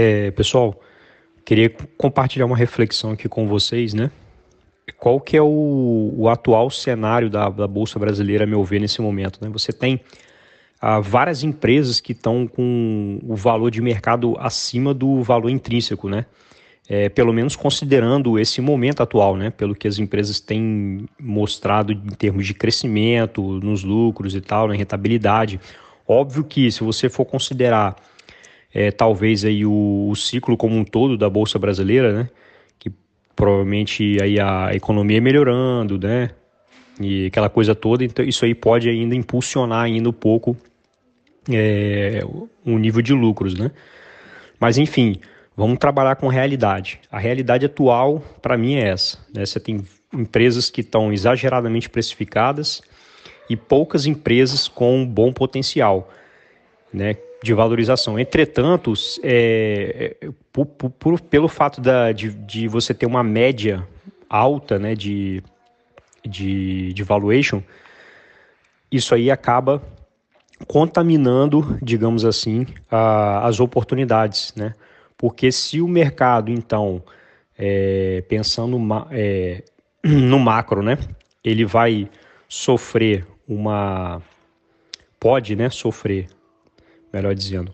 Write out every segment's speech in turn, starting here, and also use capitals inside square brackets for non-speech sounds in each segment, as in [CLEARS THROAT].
É, pessoal, queria compartilhar uma reflexão aqui com vocês, né? Qual que é o, o atual cenário da, da, Bolsa Brasileira, a meu ver, nesse momento? Né? Você tem ah, várias empresas que estão com o valor de mercado acima do valor intrínseco, né? É, pelo menos considerando esse momento atual, né? Pelo que as empresas têm mostrado em termos de crescimento, nos lucros e tal, na rentabilidade. Óbvio que se você for considerar é, talvez aí o, o, ciclo como um todo da bolsa brasileira, né? Que provavelmente aí a economia melhorando, né? E aquela coisa toda, então isso aí pode ainda impulsionar ainda um pouco é, um nível de lucros, né? Mas enfim, vamos trabalhar com realidade. A realidade atual, para mim, é essa. Né? Você tem empresas que estão exageradamente precificadas e poucas empresas com bom potencial. Né, de valorização. Entretanto, é, por, por, pelo fato da, de, de, você ter uma média alta né, de, de, de valuation, isso aí acaba contaminando, digamos assim, a, as oportunidades, né? Porque se o mercado, então, é, pensando é, [CLEARS THROAT] no macro, né, ele vai sofrer uma, pode, né, sofrer melhor dizendo,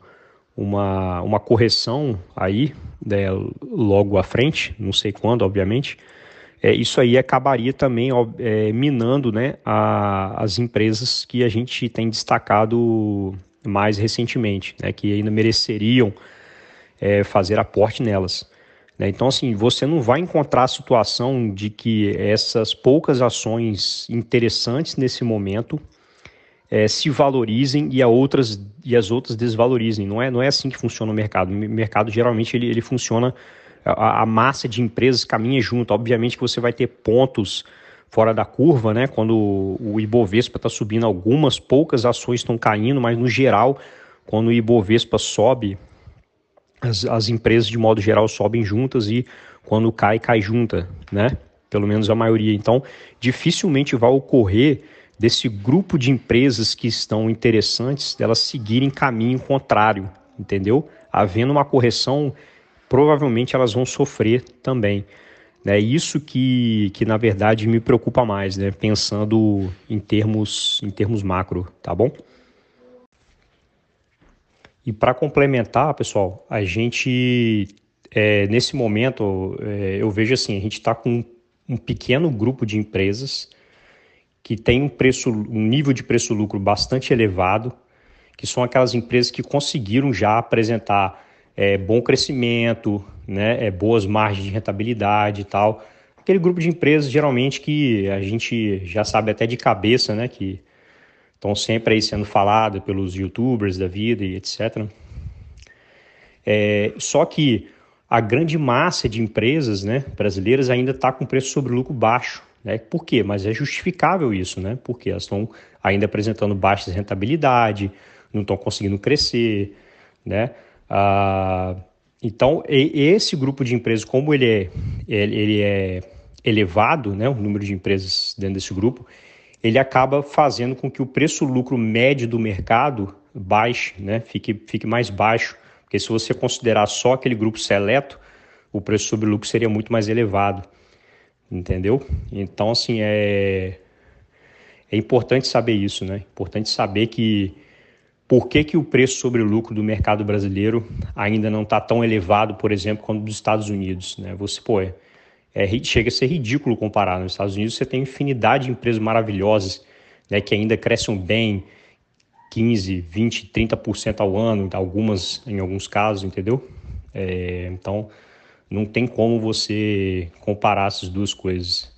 uma, uma correção aí, né, logo à frente, não sei quando, obviamente, é, isso aí acabaria também é, minando né, a, as empresas que a gente tem destacado mais recentemente, né, que ainda mereceriam é, fazer aporte nelas. Né? Então, assim, você não vai encontrar a situação de que essas poucas ações interessantes nesse momento é, se valorizem e, a outras, e as outras desvalorizem. Não é, não é assim que funciona o mercado. O mercado geralmente ele, ele funciona, a, a massa de empresas caminha junto. Obviamente que você vai ter pontos fora da curva, né? Quando o Ibovespa está subindo, algumas poucas ações estão caindo, mas no geral, quando o Ibovespa sobe, as, as empresas de modo geral sobem juntas e quando cai, cai junta, né? Pelo menos a maioria. Então, dificilmente vai ocorrer desse grupo de empresas que estão interessantes, delas seguirem caminho contrário, entendeu? Havendo uma correção, provavelmente elas vão sofrer também. É isso que, que na verdade me preocupa mais, né? Pensando em termos, em termos macro, tá bom? E para complementar, pessoal, a gente é, nesse momento é, eu vejo assim, a gente está com um pequeno grupo de empresas que tem um preço, um nível de preço-lucro bastante elevado, que são aquelas empresas que conseguiram já apresentar é, bom crescimento, né, é, boas margens de rentabilidade e tal. Aquele grupo de empresas geralmente que a gente já sabe até de cabeça, né, que estão sempre aí sendo falado pelos youtubers da vida e etc. É, só que a grande massa de empresas né, brasileiras ainda está com preço sobre lucro baixo. Né? Por quê? Mas é justificável isso, né? Porque elas estão ainda apresentando baixa rentabilidade, não estão conseguindo crescer, né? Ah, então, esse grupo de empresas, como ele é, ele é elevado, né, o número de empresas dentro desse grupo, ele acaba fazendo com que o preço-lucro médio do mercado baixe, né, fique, fique mais baixo. Porque se você considerar só aquele grupo seleto, o preço sobre lucro seria muito mais elevado entendeu? Então, assim, é, é importante saber isso, né? Importante saber que por que, que o preço sobre o lucro do mercado brasileiro ainda não está tão elevado, por exemplo, quanto dos Estados Unidos, né? Você, pô, é, é, chega a ser ridículo comparar. Nos Estados Unidos você tem infinidade de empresas maravilhosas, né, que ainda crescem bem, 15, 20, 30% ao ano, algumas em alguns casos, entendeu? É, então, não tem como você comparar essas duas coisas.